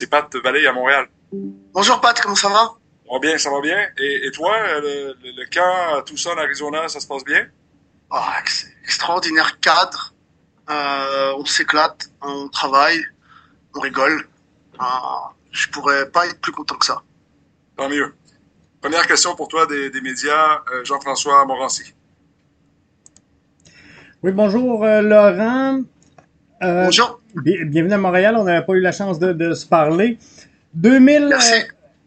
C'est Pat Vallée à Montréal. Bonjour Pat, comment ça va? Ça va bien, ça va bien. Et, toi, le, le, camp à Tucson, Arizona, ça se passe bien? Ah, extraordinaire cadre. Euh, on s'éclate, on travaille, on rigole. Euh, je pourrais pas être plus content que ça. Tant mieux. Première question pour toi des, des médias, euh, Jean-François Morancy. Oui, bonjour euh, Laurent. Euh, bonjour. bienvenue à Montréal, on n'avait pas eu la chance de, de se parler. 2000,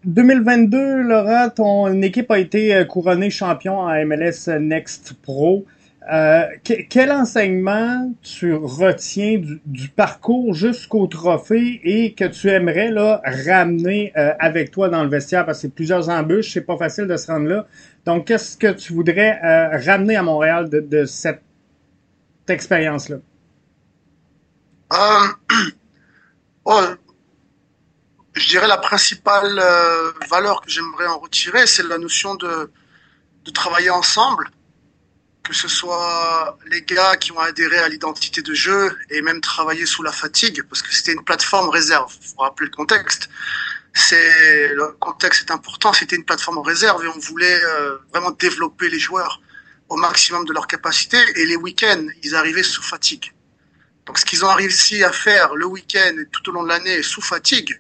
2022, Laurent, ton équipe a été couronnée champion en MLS Next Pro. Euh, quel enseignement tu retiens du, parcours jusqu'au trophée et que tu aimerais là, ramener euh, avec toi dans le vestiaire? Parce que c'est plusieurs embûches, c'est pas facile de se rendre là. Donc, qu'est-ce que tu voudrais euh, ramener à Montréal de, cette expérience-là? Oh, je dirais la principale valeur que j'aimerais en retirer, c'est la notion de, de travailler ensemble que ce soit les gars qui ont adhéré à l'identité de jeu et même travaillé sous la fatigue, parce que c'était une plateforme réserve. Il faut rappeler le contexte. C'est le contexte est important. C'était une plateforme réserve et on voulait euh, vraiment développer les joueurs au maximum de leur capacité. Et les week-ends, ils arrivaient sous fatigue. Donc ce qu'ils ont réussi à faire le week-end et tout au long de l'année sous fatigue,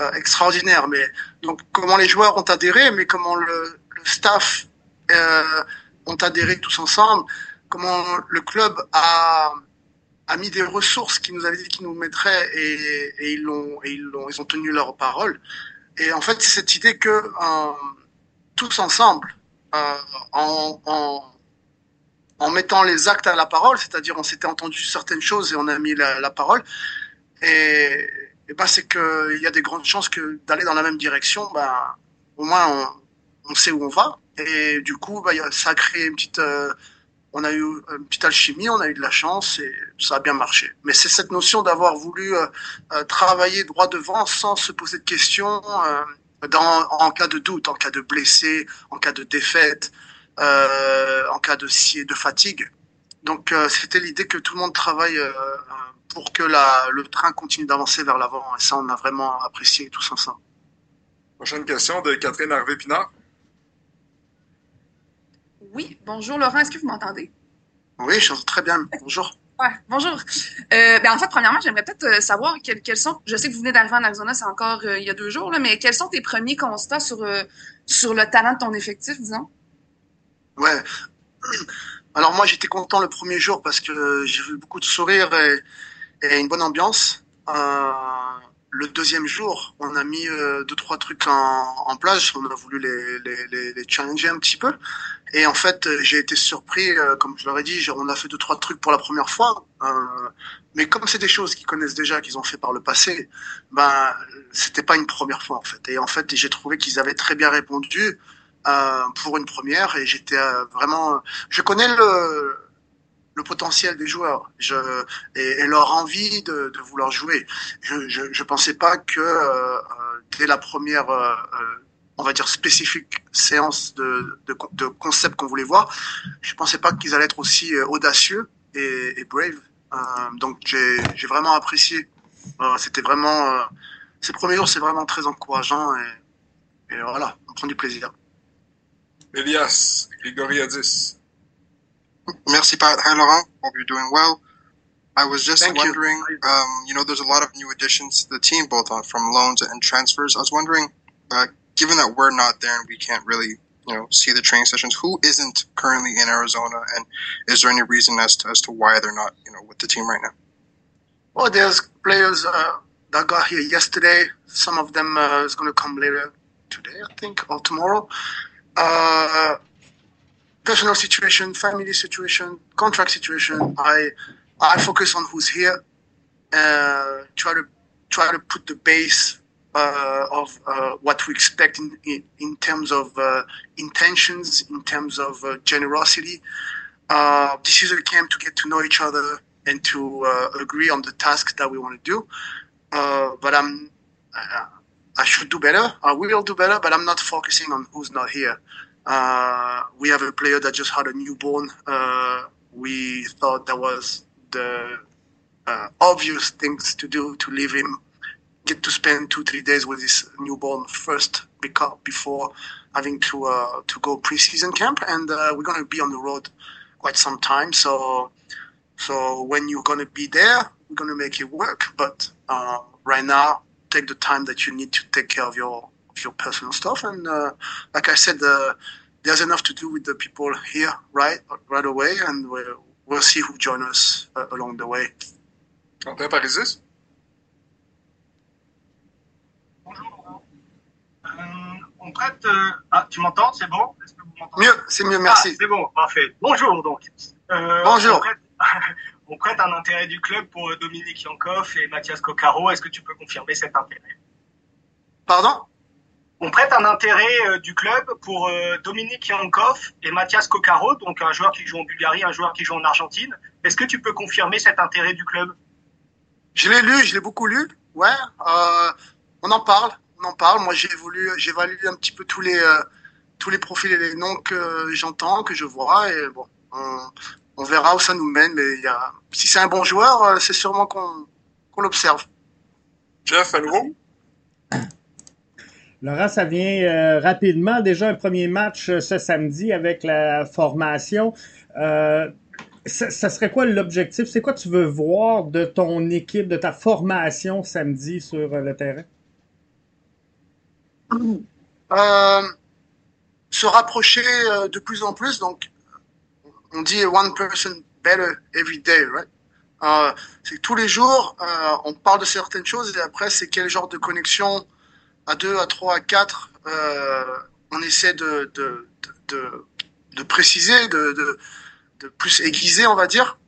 euh, extraordinaire. Mais donc comment les joueurs ont adhéré, mais comment le, le staff euh, ont adhéré tous ensemble, comment le club a, a mis des ressources qui nous avaient dit qu'ils nous mettraient et, et ils l'ont ils l'ont ils ont tenu leur parole. Et en fait, c'est cette idée que euh, tous ensemble, euh, en, en, en, mettant les actes à la parole, c'est-à-dire on s'était entendu certaines choses et on a mis la, parole. Et, et ben c'est que il y a des grandes chances que d'aller dans la même direction, ben au moins on, on sait où on va et du coup, bah, ça a créé une petite, euh, on a eu une petite alchimie, on a eu de la chance et ça a bien marché. Mais c'est cette notion d'avoir voulu euh, euh, travailler droit devant sans se poser de questions dans, en cas de doute, en cas de blessé, en cas de défaite, en cas de, de fatigue. Donc c'était l'idée que tout le monde travaille pour que la, le train continue d'avancer vers l'avant. Et ça, on a vraiment apprécié tous ensemble. Prochaine question de Catherine Harvey-Pinard. Oui, bonjour Laurent, est-ce que vous m'entendez? Oui, je très bien. Bonjour. Ouais, bonjour. Euh, ben en fait, premièrement, j'aimerais peut-être euh, savoir quels, sont. Je sais que vous venez d'arriver en Arizona, c'est encore euh, il y a deux jours, là, mais quels sont tes premiers constats sur sur le talent de ton effectif, disons? Ouais. Alors moi, j'étais content le premier jour parce que j'ai vu beaucoup de sourires et, une bonne ambiance. Euh, le deuxième jour, on a mis euh, deux trois trucs en, en, place. On a voulu les, challenger un petit peu. Et en fait, j'ai été surpris, euh, comme je leur ai dit, on a fait deux trois trucs pour la première fois. Mais comme c'est des choses qu'ils connaissent déjà, qu'ils ont fait par le passé, ben c'était pas une première fois en fait. Et en fait, j'ai trouvé qu'ils avaient très bien répondu pour une première. Et j'étais euh, vraiment, je connais le le potentiel des joueurs je, et, leur envie de, de, vouloir jouer. Je, je pensais pas que euh, dès la première, euh, on va dire spécifique séance de, de, de concept qu'on voulait voir, je pensais pas qu'ils allaient être aussi euh, audacieux et, et brave. Euh, donc j'ai vraiment apprécié. Euh, C'était vraiment ces premiers jours, c'est vraiment très encourageant et, et, voilà, on prend du plaisir. Elias, Grigoriadis. Merci, Pat. Hi, Laurent. Hope you're doing well. I was just Thank wondering, you. Um, you know, there's a lot of new additions to the team, both on, from loans and transfers. I was wondering, uh, given that we're not there and we can't really, you know, see the training sessions, who isn't currently in Arizona, and is there any reason as to, as to why they're not, you know, with the team right now? Well, there's players uh, that got here yesterday. Some of them uh, is going to come later today, I think, or tomorrow. Uh, personal situation, family situation, contract situation. I I focus on who's here. Uh, try to try to put the base uh, of uh, what we expect in in, in terms of uh, intentions, in terms of uh, generosity. Uh, this is a camp to get to know each other and to agree on the task that we want to do. but I'm. I should do better. I will do better, but I'm not focusing on who's not here. Uh, we have a player that just had a newborn. Uh, we thought that was the uh, obvious things to do to leave him get to spend two three days with his newborn first before having to uh, to go preseason camp, and uh, we're going to be on the road quite some time. So so when you're going to be there, we're going to make it work. But uh, right now, take the time that you need to take care of your of your personal stuff. And uh, like I said, uh, there's enough to do with the people here right right away, and we'll, we'll see who join us uh, along the way. André Parisis? Bonjour. Euh, on prête. Euh, ah, tu m'entends C'est bon Est-ce que vous m'entendez Mieux, c'est mieux, merci. Ah, c'est bon, parfait. Bonjour donc. Euh, Bonjour. On prête, on prête, un intérêt du club pour Dominique Yankov et Mathias Coccaro. Est-ce que tu peux confirmer cet intérêt? Pardon? On prête un intérêt du club pour Dominique Yankov et Mathias Coccaro, donc un joueur qui joue en Bulgarie, un joueur qui joue en Argentine. Est-ce que tu peux confirmer cet intérêt du club? Je l'ai lu, je l'ai beaucoup lu. Ouais, euh, on en parle, on en parle. Moi, j'ai voulu, j'évalue un petit peu tous les euh, tous les profils et les noms que j'entends, que je vois, et bon, on, verra où ça nous mène. Mais il y a, si c'est un bon joueur, euh, c'est sûrement qu'on l'observe. Jeff, à nouveau. Laurent, ça vient euh, rapidement. Déjà un premier match ce samedi avec la formation. Euh, ça, ça, serait quoi l'objectif? C'est quoi tu veux voir de ton équipe, de ta formation samedi sur le terrain? Euh, se rapprocher euh, de plus en plus. Donc, on dit one person better every day, right? Euh, c'est que tous les jours, euh, on parle de certaines choses et après, c'est quel genre de connexion à deux, à trois, à quatre, euh, on essaie de, de, de, de préciser, de, de, plus aiguiser, on va dire.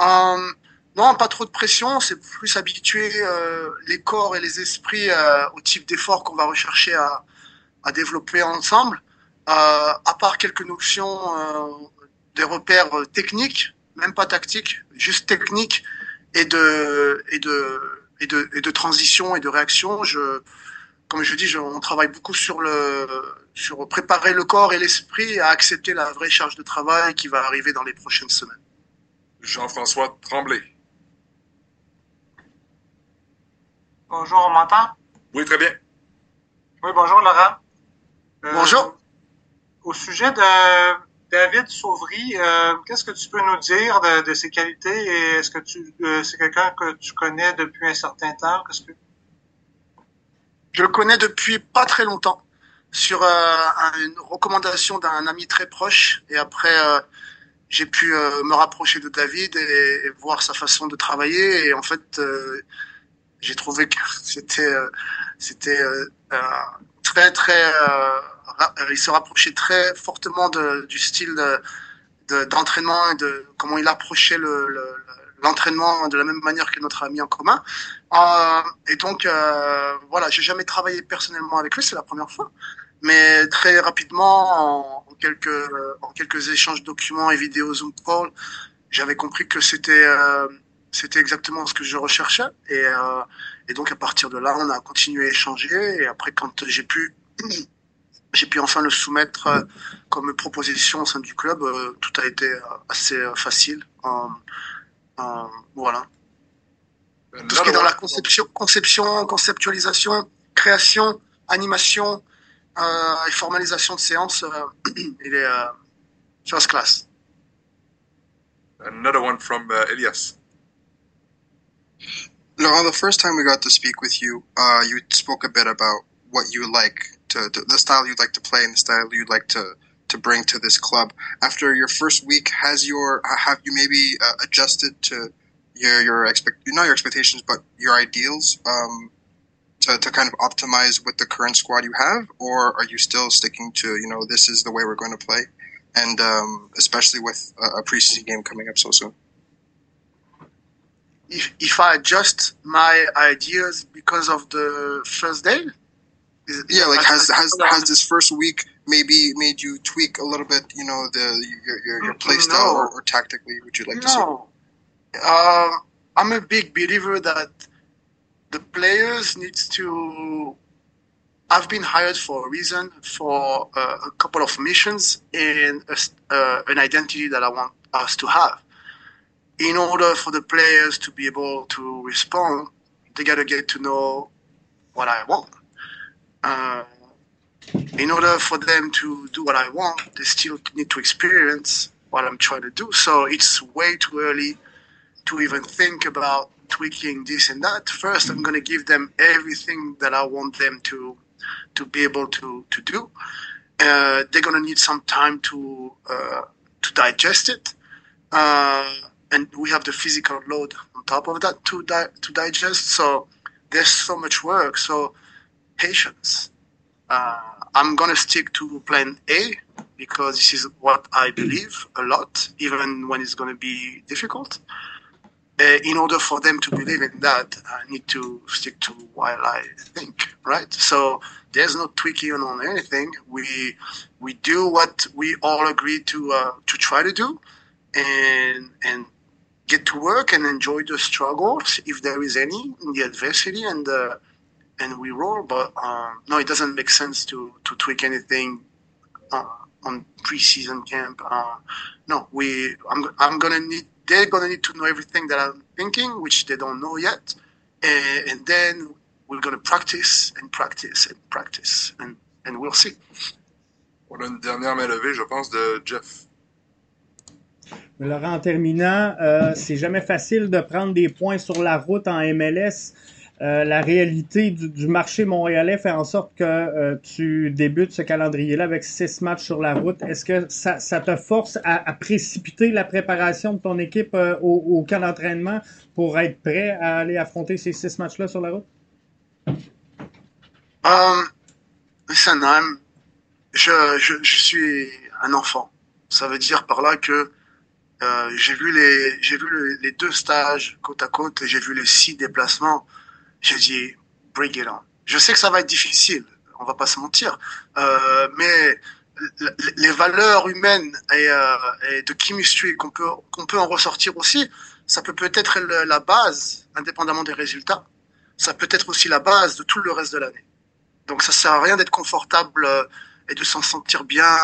Euh, non, pas trop de pression, c'est plus habituer euh, les corps et les esprits euh, au type d'effort qu'on va rechercher à, à, développer ensemble. À part quelques notions, des repères techniques, même pas tactiques, juste techniques et de et de et de, et de transition et de réaction. Je, comme je dis, je, on travaille beaucoup sur le sur préparer le corps et l'esprit à accepter la vraie charge de travail qui va arriver dans les prochaines semaines. Jean-François Tremblay. Bonjour, on m'entend? Oui, très bien. Oui, bonjour, Laurent. Euh, bonjour. Au sujet de David Sauvry, euh, qu'est-ce que tu peux nous dire de, de ses qualités et est-ce que tu euh, c'est quelqu'un que tu connais depuis un certain temps? Que... Je le connais depuis pas très longtemps sur euh, une recommandation d'un ami très proche et après euh, j'ai pu me rapprocher de David et, et, voir sa façon de travailler et en fait j'ai trouvé que c'était euh, c'était euh, euh, très très il se rapprochait très fortement de, du style d'entraînement et de comment il approchait le, l'entraînement de la même manière que notre ami en commun. Euh, et donc, euh, voilà, j'ai jamais travaillé personnellement avec lui, c'est la première fois. Mais très rapidement, en, quelques, en quelques échanges de documents et vidéos Zoom call, j'avais compris que c'était euh, exactement ce que je recherchais. Et, euh, et donc à partir de là, on a continué à échanger. Et après, quand j'ai pu, j'ai pu enfin le soumettre euh, comme proposition au sein du club, euh, tout a été euh, assez euh, facile. voilà. Tout ce qui est dans la conception, conception, conceptualisation, création, animation et formalisation de séance, il est first class. Another one from uh, Elias. Laurent, the first time we got to speak with you, uh, you spoke a bit about what you like to, to, the style you'd like to play and the style you'd like to to bring to this club. After your first week, has your have you maybe uh, adjusted to your your expect not your expectations but your ideals um, to to kind of optimize with the current squad you have, or are you still sticking to you know this is the way we're going to play, and um, especially with a, a preseason game coming up so soon? if, if I adjust my ideas because of the first day? Yeah, like has has has this first week maybe made you tweak a little bit? You know, the your your, your play style no. or, or, tactically? Would you like to no. see? Uh, I'm a big believer that the players needs to. I've been hired for a reason, for uh, a couple of missions, and a, uh, an identity that I want us to have in order for the players to be able to respond, they got to get to know what I want. Uh, in order for them to do what I want, they still need to experience what I'm trying to do. So it's way too early to even think about tweaking this and that. First, I'm going to give them everything that I want them to to be able to to do. Uh, they're going to need some time to uh, to digest it, uh, and we have the physical load on top of that to di- to digest. So there's so much work. So patience. Uh, I'm gonna stick to plan A because this is what I believe a lot, even when it's gonna be difficult. Uh, in order for them to believe in that, I need to stick to what I think, right? So there's no tweaking on anything. We we do what we all agree to uh, to try to do, and and get to work and enjoy the struggles if there is any, in the adversity, and uh, and we roll. But um, no, it doesn't make sense to to tweak anything uh, on preseason camp. Uh, no, we I'm I'm gonna need they're gonna need to know everything that I'm thinking, which they don't know yet, and, and then we're gonna practice and practice and practice, and and we'll see. On a une dernière main levée, je pense, de Jeff. Laurent, en terminant, euh, c'est jamais facile de prendre des points sur la route en MLS. Euh, la réalité du, marché montréalais fait en sorte que euh, tu débutes ce calendrier-là avec six matchs sur la route. Est-ce que ça, te force à, précipiter la préparation de ton équipe euh, au, camp d'entraînement pour être prêt à aller affronter ces six matchs-là sur la route? Um, listen, I'm, je, je, suis un enfant. Ça veut dire par là que j'ai vu les deux stages côte à côte et j'ai vu les six déplacements. J'ai dit bring it on. Je sais que ça va être difficile, on va pas se mentir, euh, mais les valeurs humaines et, euh, et de chemistry qu'on peut qu'on peut en ressortir aussi, ça peut peut-être être la base, indépendamment des résultats. Ça peut être aussi la base de tout le reste de l'année. Donc ça sert à rien d'être confortable et de s'en sentir bien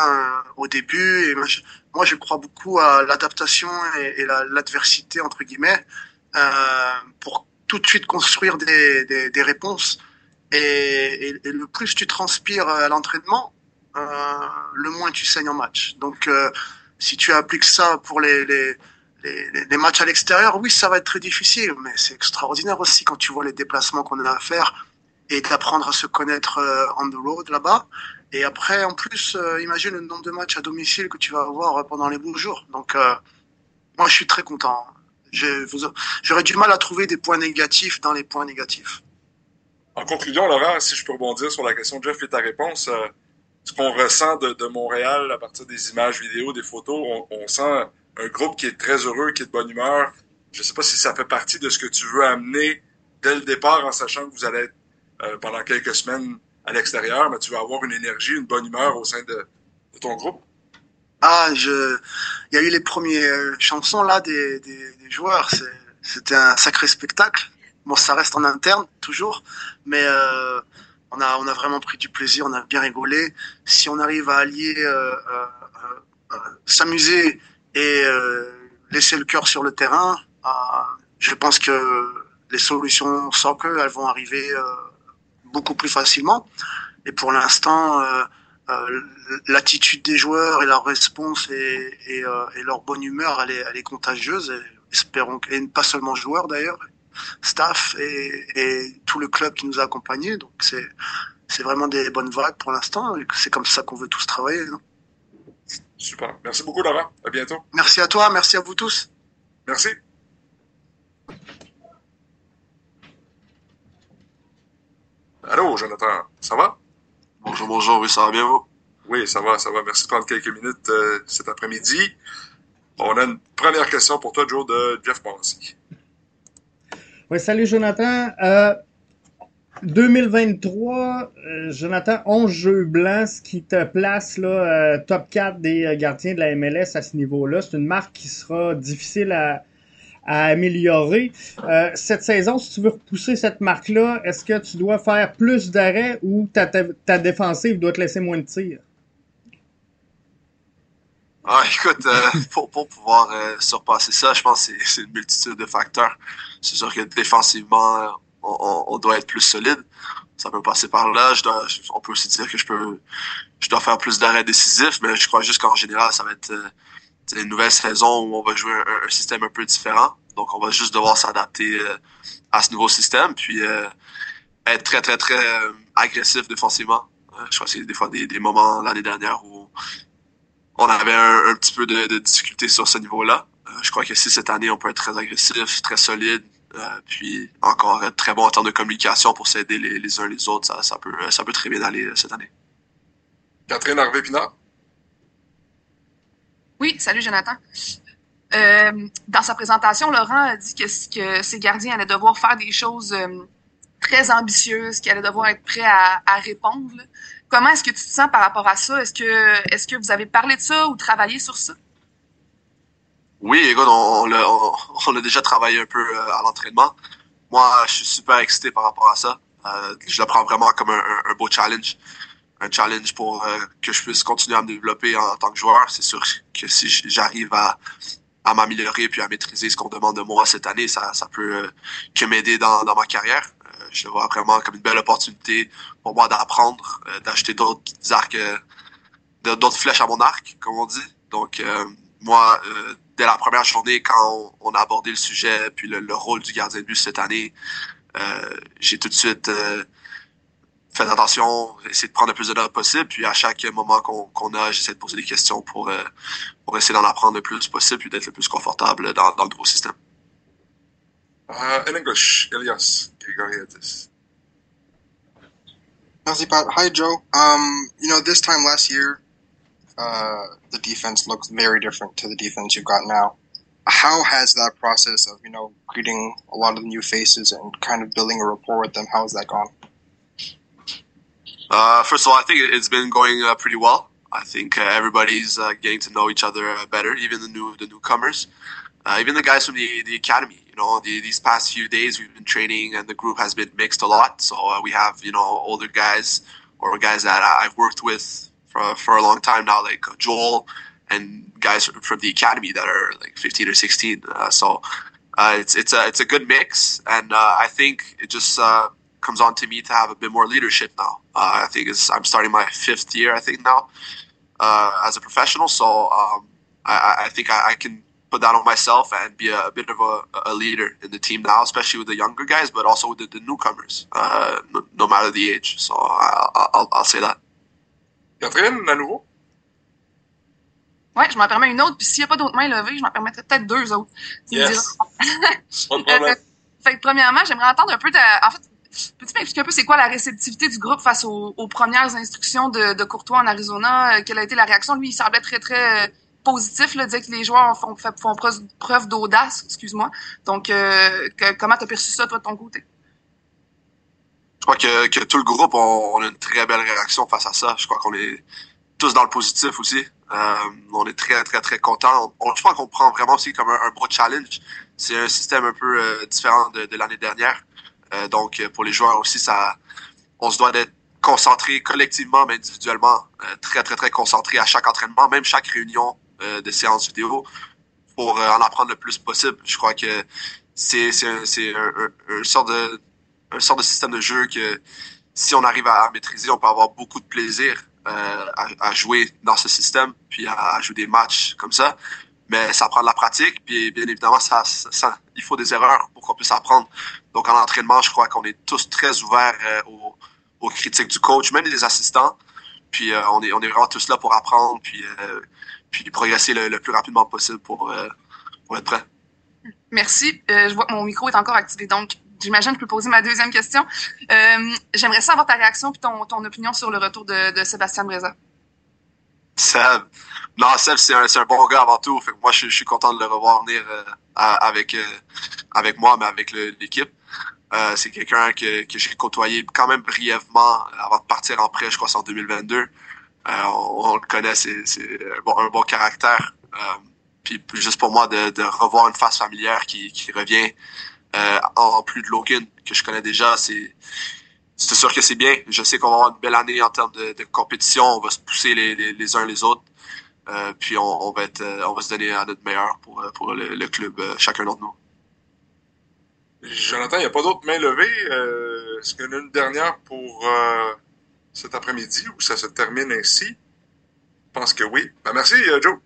au début. Et moi, je, moi, je crois beaucoup à l'adaptation et, et l'adversité entre guillemets euh, pour tout de suite construire des, des, des réponses. Et, et, le plus tu transpires à l'entraînement, euh, le moins tu saignes en match. Donc, euh, si tu appliques ça pour les, les, les, les matchs à l'extérieur, oui, ça va être très difficile, mais c'est extraordinaire aussi quand tu vois les déplacements qu'on a à faire et d'apprendre à se connaître euh, on the road là-bas. Et après, en plus, euh, imagine le nombre de matchs à domicile que tu vas avoir pendant les beaux jours. Donc, euh, moi, je suis très content. J'aurais du mal à trouver des points négatifs dans les points négatifs. En conclusion, Laurent, si je peux rebondir sur la question de Jeff et ta réponse, euh, ce qu'on ressent de, Montréal à partir des images vidéo, des photos, on, sent un groupe qui est très heureux, qui est de bonne humeur. Je ne sais pas si ça fait partie de ce que tu veux amener dès le départ en sachant que vous allez être euh, pendant quelques semaines à l'extérieur, mais tu vas avoir une énergie, une bonne humeur au sein de ton groupe. Ah, je, il y a eu les premières chansons là des, des, des joueurs. C'était un sacré spectacle. Bon, ça reste en interne toujours, mais euh, on a on a vraiment pris du plaisir, on a bien rigolé. Si on arrive à allier euh, euh, s'amuser et laisser le cœur sur le terrain, je pense que les solutions soccer elles vont arriver beaucoup plus facilement. Et pour l'instant, euh, euh, l'attitude des joueurs et leur réponse et, et, euh, et, leur bonne humeur, elle est, elle est contagieuse. Et espérons et pas seulement joueurs d'ailleurs, staff et, et, tout le club qui nous a accompagnés. Donc c'est c'est vraiment des bonnes vagues pour l'instant. et C'est comme ça qu'on veut tous travailler. Non Super. Merci beaucoup, Laurent. À bientôt. Merci à toi. Merci à vous tous. Merci. Allô, Jonathan, ça va? Bonjour, bonjour, oui, ça va bien vous? Oui, ça va, ça va. Merci de prendre quelques minutes euh, cet après-midi. On a une première question pour toi, Joe, de Jeff Bonsi. Oui, salut Jonathan. Euh, 2023, euh, Jonathan, 11 jeux blancs, ce qui te place là, euh, top 4 des gardiens de la MLS à ce niveau-là. C'est une marque qui sera difficile à, à améliorer. Euh, cette saison, si tu veux repousser cette marque-là, est-ce que tu dois faire plus d'arrêts ou ta, ta, ta, défensive doit te laisser moins de tirs? Ah, écoute, euh, pour, pour, pouvoir euh, surpasser ça, je pense que c'est une multitude de facteurs. C'est sûr que défensivement, on, on, doit être plus solide. ça peut passer par là. Je dois, on peut aussi dire que je peux, je dois faire plus d'arrêts décisifs, mais je crois juste qu'en général, ça va être euh, une nouvelle saison où on va jouer un, système un peu différent. Donc, on va juste devoir s'adapter euh, à ce nouveau système, puis euh, être très, très, très agressif défensivement. je crois que c'est des fois des, des moments l'année dernière où on avait un, petit peu de, de difficulté sur ce niveau-là. je crois que si cette année, on peut être très agressif, très solide, euh, puis encore très bon en termes de communication pour s'aider les, les, uns les autres. Ça, ça, peut, ça peut très bien aller euh, cette année. Catherine Harvey-Pinard? Oui, salut Jonathan. Euh, dans sa présentation, Laurent a dit que, que ses gardiens allaient devoir faire des choses euh, très ambitieuses, qu'ils allaient devoir être prêts à, à répondre. Comment est-ce que tu te sens par rapport à ça? Est-ce que, est-ce que vous avez parlé de ça ou travaillé sur ça? Oui, écoute, on, on, on, a déjà travaillé un peu euh, à l'entraînement. Moi, je suis super excité par rapport à ça. Euh, je le prends vraiment comme un, un, beau challenge. Un challenge pour euh, que je puisse continuer à me développer en, tant que joueur. C'est sûr que si j'arrive à, à m'améliorer puis à maîtriser ce qu'on demande de moi cette année, ça, ça peut que m'aider dans, dans ma carrière. je le vois vraiment comme une belle opportunité pour moi d'apprendre, d'acheter d'autres arcs, d'autres flèches à mon arc, comme on dit. Donc, moi, dès la première journée, quand on, a abordé le sujet, puis le, rôle du gardien de but cette année, euh, j'ai tout de suite euh, fait attention, essayé de prendre le plus de notes possible, puis à chaque moment qu'on a, j'essaie de poser des questions pour, euh, pour essayer d'en apprendre le plus possible, puis d'être le plus confortable dans, dans le nouveau système. Uh, in English, Elias Grigoriadis. Merci, Pat. Hi, Joe. Um, you know, this time last year, uh, the defense looks very different to the defense you've got now. How has that process of you know greeting a lot of the new faces and kind of building a rapport with them? How has that gone? Uh, first of all, I think it's been going uh, pretty well. I think uh, everybody's uh, getting to know each other uh, better, even the new the newcomers, uh, even the guys from the the academy. You know, the, these past few days we've been training, and the group has been mixed a lot. So we have you know older guys or guys that I've worked with for, for a long time now, like Joel and guys from the academy that are like 15 or 16. Uh, so it's it's a it's a good mix, and I think it just uh, comes on to me to have a bit more leadership now. Uh, I think it's, I'm starting my fifth year, I think now, uh, as a professional. So um, I, I, think I, I, can put that on myself and be a, a bit of a, a, leader in the team now, especially with the younger guys, but also with the, the newcomers, no, no, matter the age. So I, will I'll say that. Catherine, à nouveau? Ouais, je m'en permets une autre, puis s'il n'y a pas d'autres mains levées, je m'en permettrai peut-être deux autres. Yes. pas de problème. Euh, fait que premièrement, j'aimerais entendre un peu ta... En fait, peux-tu m'expliquer un peu c'est quoi la réceptivité du groupe face aux, premières instructions de, Courtois en Arizona? Euh, quelle a été la réaction? Lui, il semblait très, très euh, positif, là, disait que les joueurs font, preuve, d'audace, excuse-moi. Donc, euh, que, comment t'as perçu ça, toi, de ton côté? je crois que, tout le groupe, on, a une très belle réaction face à ça. Je crois qu'on est tous dans le positif aussi. Euh, on est très, très, très contents. On, je crois qu'on prend vraiment aussi comme un, un beau challenge. C'est un système un peu euh, différent de l'année dernière. Euh, donc, pour les joueurs aussi, ça, on se doit d'être concentré collectivement, mais individuellement, euh, très, très, très concentré à chaque entraînement, même chaque réunion euh, de séance vidéo, pour en apprendre le plus possible. Je crois que c'est, un, un, un sort de un sort de système de jeu que si on arrive à, maîtriser, on peut avoir beaucoup de plaisir euh, à, jouer dans ce système, puis à, jouer des matchs comme ça. Mais ça prend de la pratique, puis bien évidemment, ça, ça il faut des erreurs pour qu'on puisse apprendre. Donc en entraînement, je crois qu'on est tous très ouverts euh, aux, aux, critiques du coach, même des assistants. Puis euh, on est on est vraiment tous là pour apprendre, puis euh, puis progresser le, le, plus rapidement possible pour pour être prêt. Merci. je vois que mon micro est encore activé, donc j'imagine que je peux poser ma deuxième question. J'aimerais savoir ta réaction et ton, ton, opinion sur le retour de, de Sébastien Breza. Seb. Seb, c'est un, un, bon gars avant tout. Fait que moi, je, je, suis content de le revoir venir euh, avec, euh, avec moi, mais avec l'équipe. Euh, c'est quelqu'un que, que j'ai côtoyé quand même brièvement avant de partir en prêt, je crois, en 2022. Euh, on, on, le connaît, c'est un bon, un bon caractère. puis juste pour moi de, de revoir une face familière qui, qui revient euh, en plus de Logan, que je connais déjà, c'est c'est sûr que c'est bien. Je sais qu'on va avoir une belle année en termes de, de compétition. On va se pousser les, les uns les autres. Euh, puis on, on, va être, euh, on va se donner à notre meilleur pour, euh, pour le, le club, chacun d'entre nous. Jonathan, il n'y a pas d'autres mains levées. Euh, Est-ce qu'il y en a une dernière pour euh, cet après-midi ou ça se termine ainsi? Je pense que oui. Ben, merci, Joe.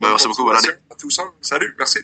Ben, merci beaucoup. Bonne année. À tous ensemble. Salut. Merci.